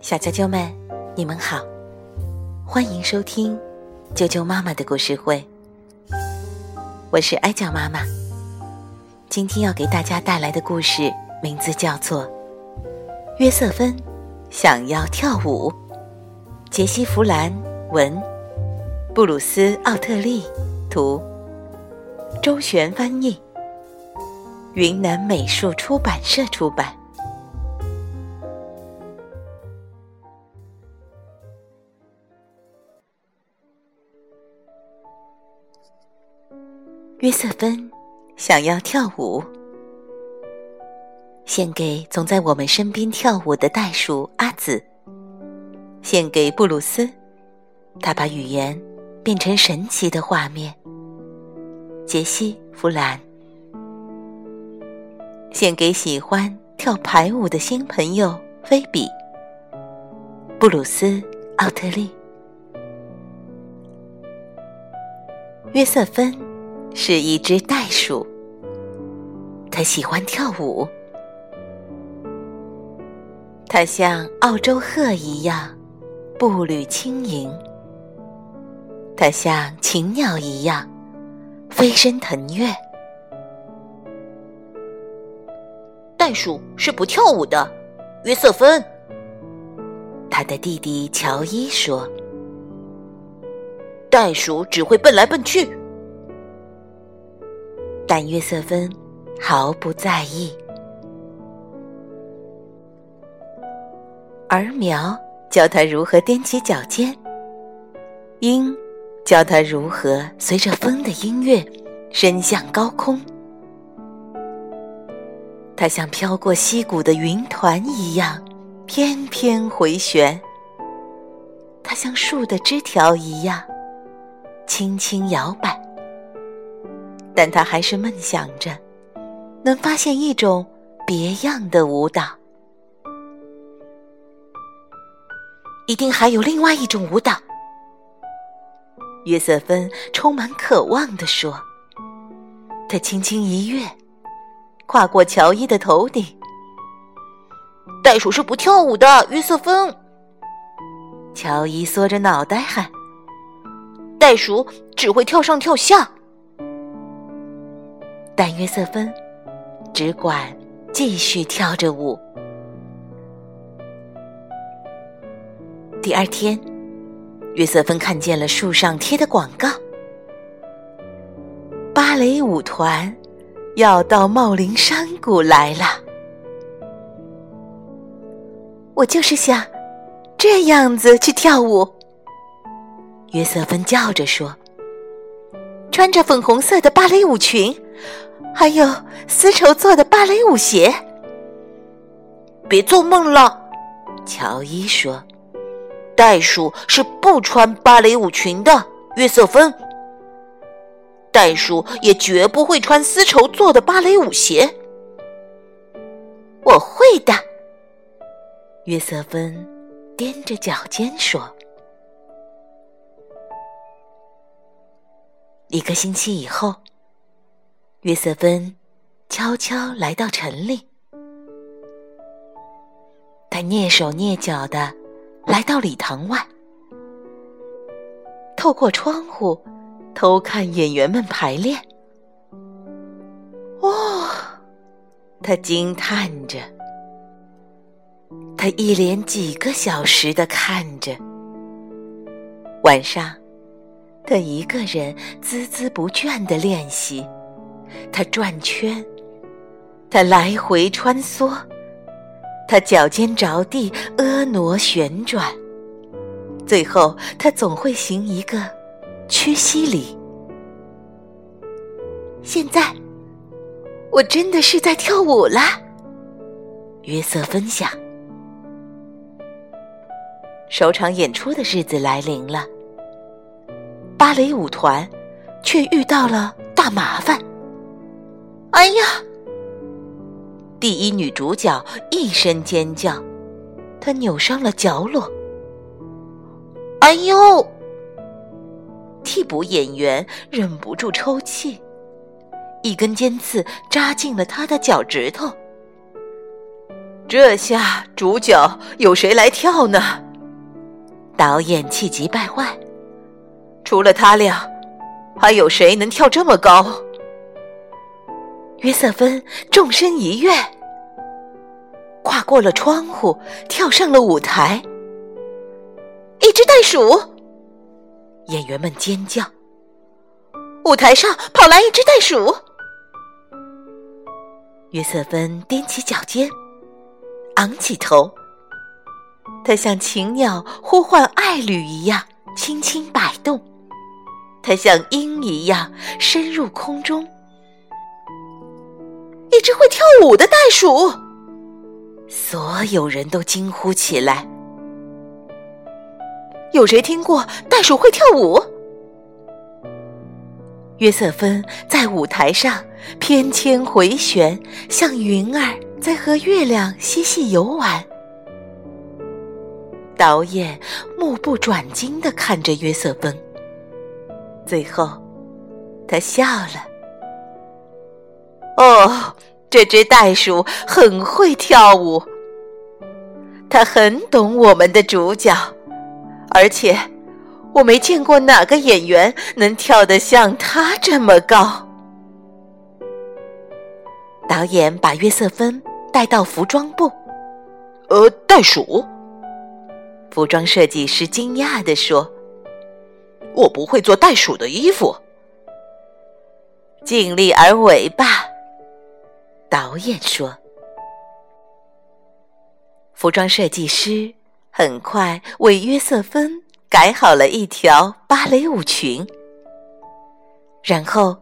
小啾啾们，你们好，欢迎收听啾啾妈妈的故事会。我是哀酱妈妈，今天要给大家带来的故事名字叫做《约瑟芬想要跳舞》。杰西·弗兰文，布鲁斯·奥特利图，周璇翻译，云南美术出版社出版。约瑟芬想要跳舞，献给总在我们身边跳舞的袋鼠阿紫。献给布鲁斯，他把语言变成神奇的画面。杰西·弗兰。献给喜欢跳排舞的新朋友菲比。布鲁斯·奥特利。约瑟芬。是一只袋鼠，它喜欢跳舞。它像澳洲鹤一样步履轻盈，它像禽鸟一样飞身腾跃。袋鼠是不跳舞的，约瑟芬。他的弟弟乔伊说：“袋鼠只会蹦来蹦去。”但约瑟芬毫不在意。儿苗教他如何踮起脚尖，鹰教他如何随着风的音乐升向高空。它像飘过溪谷的云团一样翩翩回旋，它像树的枝条一样轻轻摇摆。但他还是梦想着，能发现一种别样的舞蹈。一定还有另外一种舞蹈。约瑟芬充满渴望地说：“他轻轻一跃，跨过乔伊的头顶。袋鼠是不跳舞的。”约瑟芬。乔伊缩着脑袋喊：“袋鼠只会跳上跳下。”但约瑟芬只管继续跳着舞。第二天，约瑟芬看见了树上贴的广告：芭蕾舞团要到茂林山谷来了。我就是想这样子去跳舞。约瑟芬叫着说：“穿着粉红色的芭蕾舞裙。”还有丝绸做的芭蕾舞鞋。别做梦了，乔伊说：“袋鼠是不穿芭蕾舞裙的。”约瑟芬，袋鼠也绝不会穿丝绸做的芭蕾舞鞋。我会的，约瑟芬踮着脚尖说。一个星期以后。约瑟芬悄悄来到城里，他蹑手蹑脚的来到礼堂外，透过窗户偷看演员们排练。哦，他惊叹着，他一连几个小时的看着。晚上，他一个人孜孜不倦的练习。他转圈，他来回穿梭，他脚尖着地，婀娜旋转。最后，他总会行一个屈膝礼。现在，我真的是在跳舞了。约瑟分享。首场演出的日子来临了，芭蕾舞团却遇到了大麻烦。哎呀！第一女主角一声尖叫，她扭伤了脚踝。哎呦！替补演员忍不住抽泣，一根尖刺扎进了她的脚趾头。这下主角有谁来跳呢？导演气急败坏。除了他俩，还有谁能跳这么高？约瑟芬纵身一跃，跨过了窗户，跳上了舞台。一只袋鼠！演员们尖叫。舞台上跑来一只袋鼠。约瑟芬踮起脚尖，昂起头，它像禽鸟呼唤爱侣一样轻轻摆动，它像鹰一样深入空中。一只会跳舞的袋鼠，所有人都惊呼起来。有谁听过袋鼠会跳舞？约瑟芬在舞台上翩跹回旋，像云儿在和月亮嬉戏游玩。导演目不转睛地看着约瑟芬，最后他笑了。哦，这只袋鼠很会跳舞，它很懂我们的主角，而且。我没见过哪个演员能跳得像他这么高。导演把约瑟芬带到服装部。呃，袋鼠。服装设计师惊讶地说：“我不会做袋鼠的衣服。”尽力而为吧。导演说。服装设计师很快为约瑟芬。改好了一条芭蕾舞裙，然后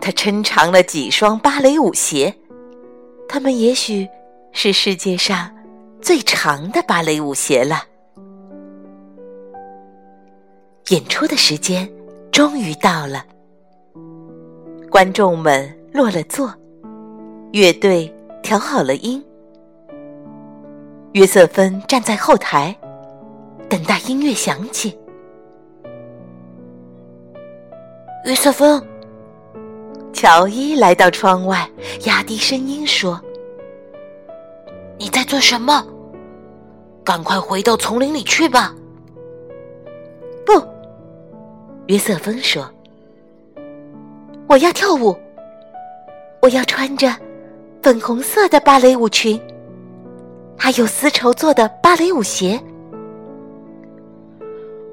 他抻长了几双芭蕾舞鞋，他们也许是世界上最长的芭蕾舞鞋了。演出的时间终于到了，观众们落了座，乐队调好了音，约瑟芬站在后台。等待音乐响起，约瑟芬，乔伊来到窗外，压低声音说：“你在做什么？赶快回到丛林里去吧。”约瑟芬说：“我要跳舞，我要穿着粉红色的芭蕾舞裙，还有丝绸做的芭蕾舞鞋。”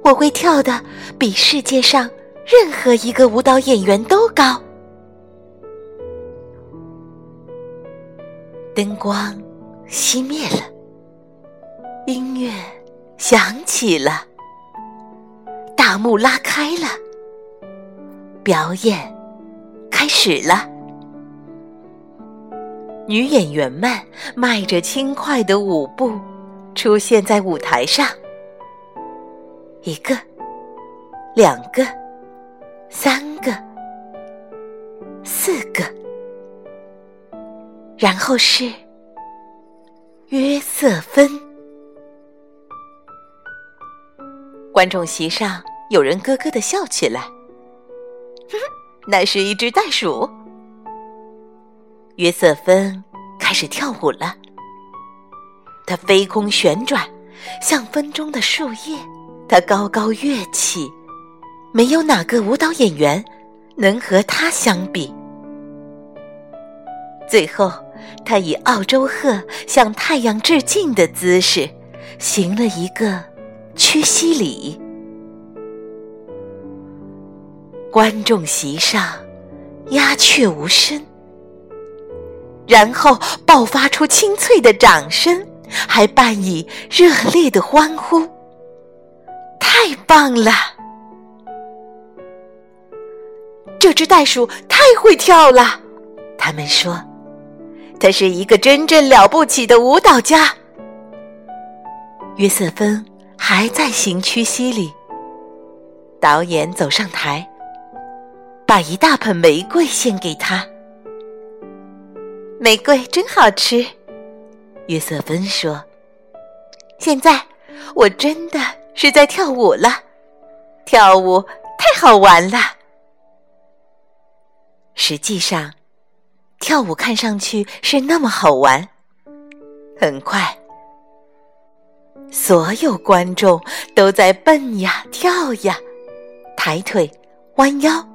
我会跳的比世界上任何一个舞蹈演员都高。灯光熄灭了，音乐响起了，大幕拉开了，表演开始了。女演员们迈着轻快的舞步出现在舞台上。一个，两个，三个，四个，然后是约瑟芬。观众席上有人咯咯的笑起来，那是一只袋鼠。约瑟芬开始跳舞了，它飞空旋转，像风中的树叶。他高高跃起，没有哪个舞蹈演员能和他相比。最后，他以澳洲鹤向太阳致敬的姿势，行了一个屈膝礼。观众席上鸦雀无声，然后爆发出清脆的掌声，还伴以热烈的欢呼。太棒了！这只袋鼠太会跳了，他们说，它是一个真正了不起的舞蹈家。约瑟芬还在行屈膝里，导演走上台，把一大盆玫瑰献给他。玫瑰真好吃，约瑟芬说。现在我真的。是在跳舞了，跳舞太好玩了。实际上，跳舞看上去是那么好玩，很快，所有观众都在蹦呀跳呀，抬腿、弯腰、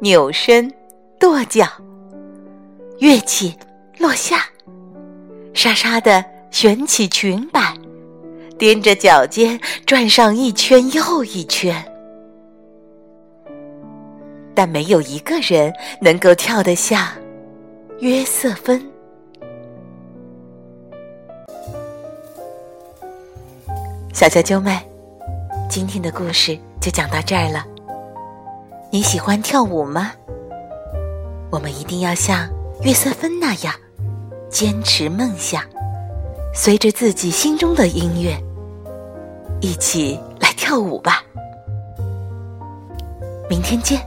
扭身、跺脚，乐器落下，沙沙的旋起裙摆，踮着脚尖转上一圈又一圈。但没有一个人能够跳得像约瑟芬。小啾啾们，今天的故事就讲到这儿了。你喜欢跳舞吗？我们一定要像约瑟芬那样，坚持梦想，随着自己心中的音乐，一起来跳舞吧。明天见。